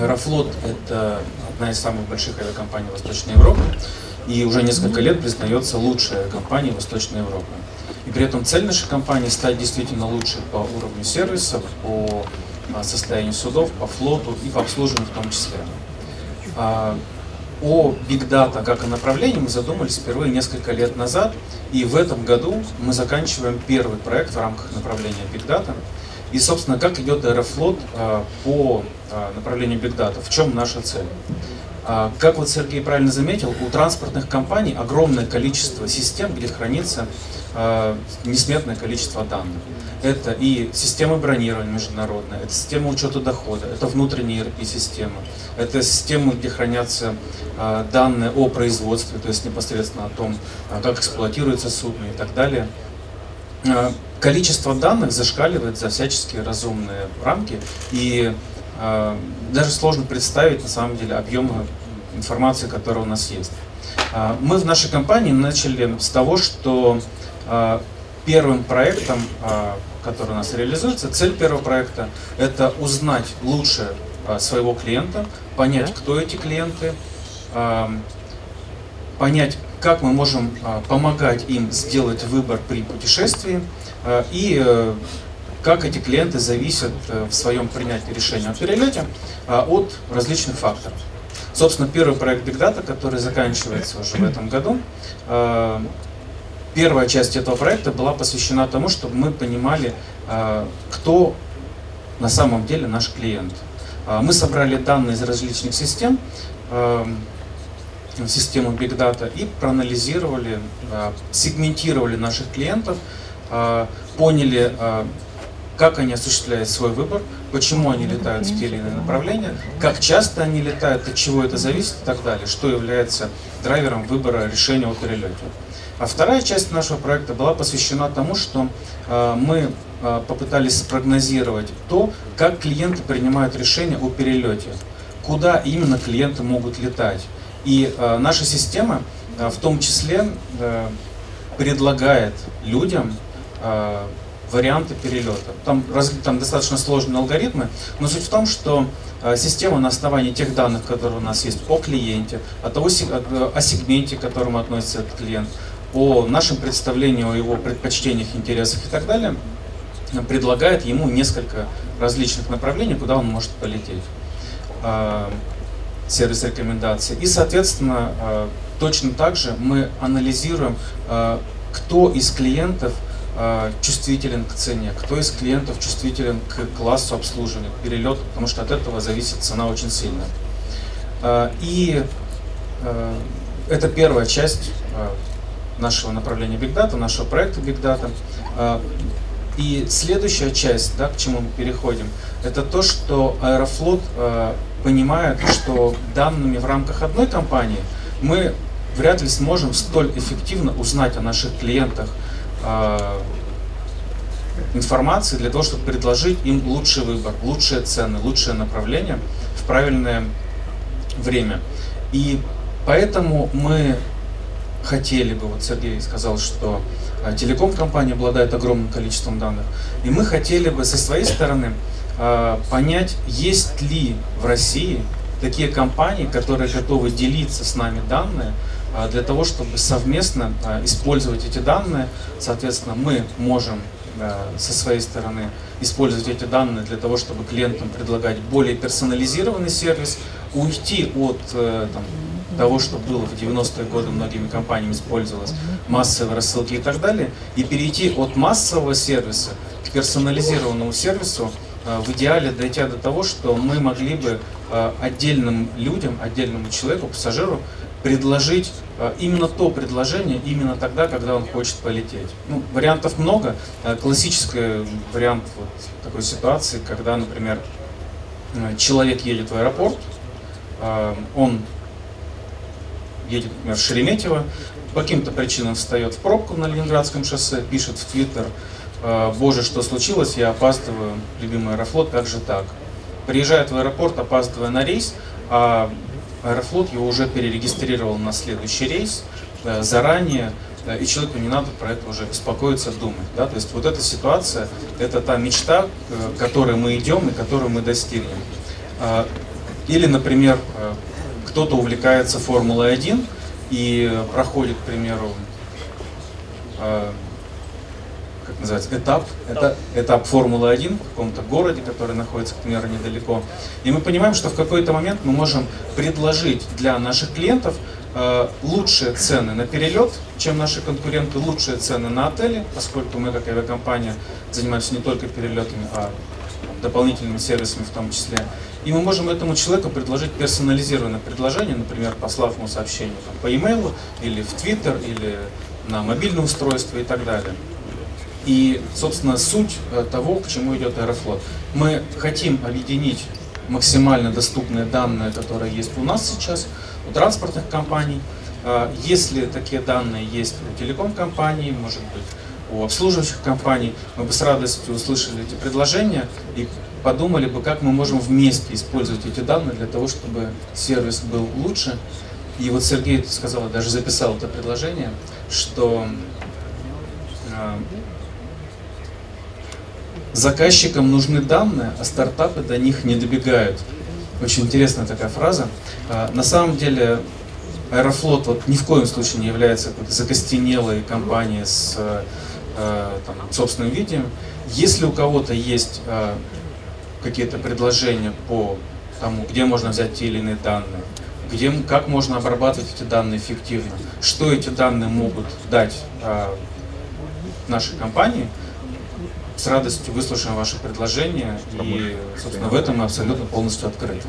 Аэрофлот – это одна из самых больших авиакомпаний Восточной Европы и уже несколько лет признается лучшей компанией Восточной Европы. И при этом цель нашей компании стать действительно лучшей по уровню сервисов, по а, состоянию судов, по флоту и по обслуживанию в том числе. А, о Big Data как о направлении мы задумались впервые несколько лет назад, и в этом году мы заканчиваем первый проект в рамках направления Big Data. И, собственно, как идет Аэрофлот а, по направлению Big Data, в чем наша цель? А, как вот Сергей правильно заметил, у транспортных компаний огромное количество систем, где хранится а, несметное количество данных. Это и система бронирования международная, это система учета дохода, это внутренние ERP-системы, это системы, где хранятся а, данные о производстве, то есть непосредственно о том, как эксплуатируется судно и так далее. Количество данных зашкаливает за всяческие разумные рамки, и а, даже сложно представить на самом деле объемы информации, которая у нас есть. А, мы в нашей компании начали с того, что а, первым проектом, который у нас реализуется, цель первого проекта – это узнать лучше своего клиента, понять, кто эти клиенты, понять, как мы можем помогать им сделать выбор при путешествии и э, как эти клиенты зависят э, в своем принятии решения о перелете а, от различных факторов. Собственно, первый проект Big Data, который заканчивается уже в этом году, а, первая часть этого проекта была посвящена тому, чтобы мы понимали, кто на самом деле наш клиент. Мы собрали данные из различных систем, в систему Big Data и проанализировали, сегментировали наших клиентов, поняли, как они осуществляют свой выбор, почему они летают в те или иные направления, как часто они летают, от чего это зависит и так далее, что является драйвером выбора решения о перелете. А вторая часть нашего проекта была посвящена тому, что э, мы э, попытались спрогнозировать то, как клиенты принимают решение о перелете, куда именно клиенты могут летать. И э, наша система в том числе предлагает людям варианты перелета. Там, там достаточно сложные алгоритмы, но суть в том, что э, система на основании тех данных, которые у нас есть о клиенте, о, того, о, сегменте, к которому относится этот клиент, о нашем представлении о его предпочтениях, интересах и так далее, предлагает ему несколько различных направлений, куда он может полететь. Э, сервис рекомендаций. И, соответственно, э, точно так же мы анализируем, э, кто из клиентов Э, чувствителен к цене, кто из клиентов чувствителен к классу обслуживания, к перелету, потому что от этого зависит цена очень сильно. Э, и э, это первая часть нашего направления Big Data, нашего проекта Big Data. И следующая часть, да, к чему мы переходим, это то, что Аэрофлот понимает, что данными в рамках одной компании мы вряд ли сможем столь эффективно узнать о наших клиентах, Э, информации для того, чтобы предложить им лучший выбор, лучшие цены, лучшее направление в правильное время. И поэтому мы хотели бы, вот Сергей сказал, что э, телеком-компания обладает огромным количеством данных, и мы хотели бы со своей стороны э, понять, есть ли в России такие компании, которые готовы делиться с нами данные, а, для того, чтобы совместно а, использовать эти данные. Соответственно, мы можем а, со своей стороны использовать эти данные для того, чтобы клиентам предлагать более персонализированный сервис, уйти от э, там, того, что было в 90-е годы многими компаниями использовалось, массовые рассылки и так далее, и перейти от массового сервиса к персонализированному сервису, в идеале дойти до того, что мы могли бы отдельным людям, отдельному человеку, пассажиру предложить э, именно то предложение именно тогда, когда он хочет полететь. Ну, вариантов много. Э, классический вариант вот такой ситуации, когда, например, э, человек едет в аэропорт, он едет, например, в Шереметьево, по каким-то причинам встает в пробку на Ленинградском шоссе, пишет в Твиттер, «Боже, что случилось, я опаздываю, любимый Аэрофлот, как же так?» Приезжает в аэропорт, опаздывая на рейс, а Аэрофлот его уже перерегистрировал на следующий рейс э, заранее, э, и человеку не надо про это уже беспокоиться, думать. Да? То есть вот эта ситуация, это та мечта, э, к которой мы идем и которую мы достигнем. Или, например, кто-то увлекается Формулой-1 и проходит, к примеру, называется, этап, это этап Формулы-1 в каком-то городе, который находится, к примеру, недалеко. И мы понимаем, что в какой-то момент мы можем предложить для наших клиентов э, лучшие цены на перелет, чем наши конкуренты, лучшие цены на отели, поскольку мы, как авиакомпания, занимаемся не только перелетами, а дополнительными сервисами в том числе. И мы можем этому человеку предложить персонализированное предложение, например, послав ему сообщение там, по e-mail или в Twitter, или на мобильное устройство и так далее. И, собственно, суть э, того, к чему идет Аэрофлот. Мы хотим объединить максимально доступные данные, которые есть у нас сейчас, у транспортных компаний. Э, если такие данные есть у телеком-компаний, может быть, у обслуживающих компаний, мы бы с радостью услышали эти предложения и подумали бы, как мы можем вместе использовать эти данные для того, чтобы сервис был лучше. И вот Сергей сказал, даже записал это предложение, что э, Заказчикам нужны данные, а стартапы до них не добегают. Очень интересная такая фраза. А, на самом деле Аэрофлот вот ни в коем случае не является какой-то закостенелой компанией с э, там, собственным видением. Если у кого-то есть какие-то предложения по тому, где можно взять те или иные данные, где, как можно обрабатывать эти данные эффективно, что эти данные могут дать нашей компании – с радостью выслушаем ваши предложения и, собственно, в этом мы абсолютно полностью открыты.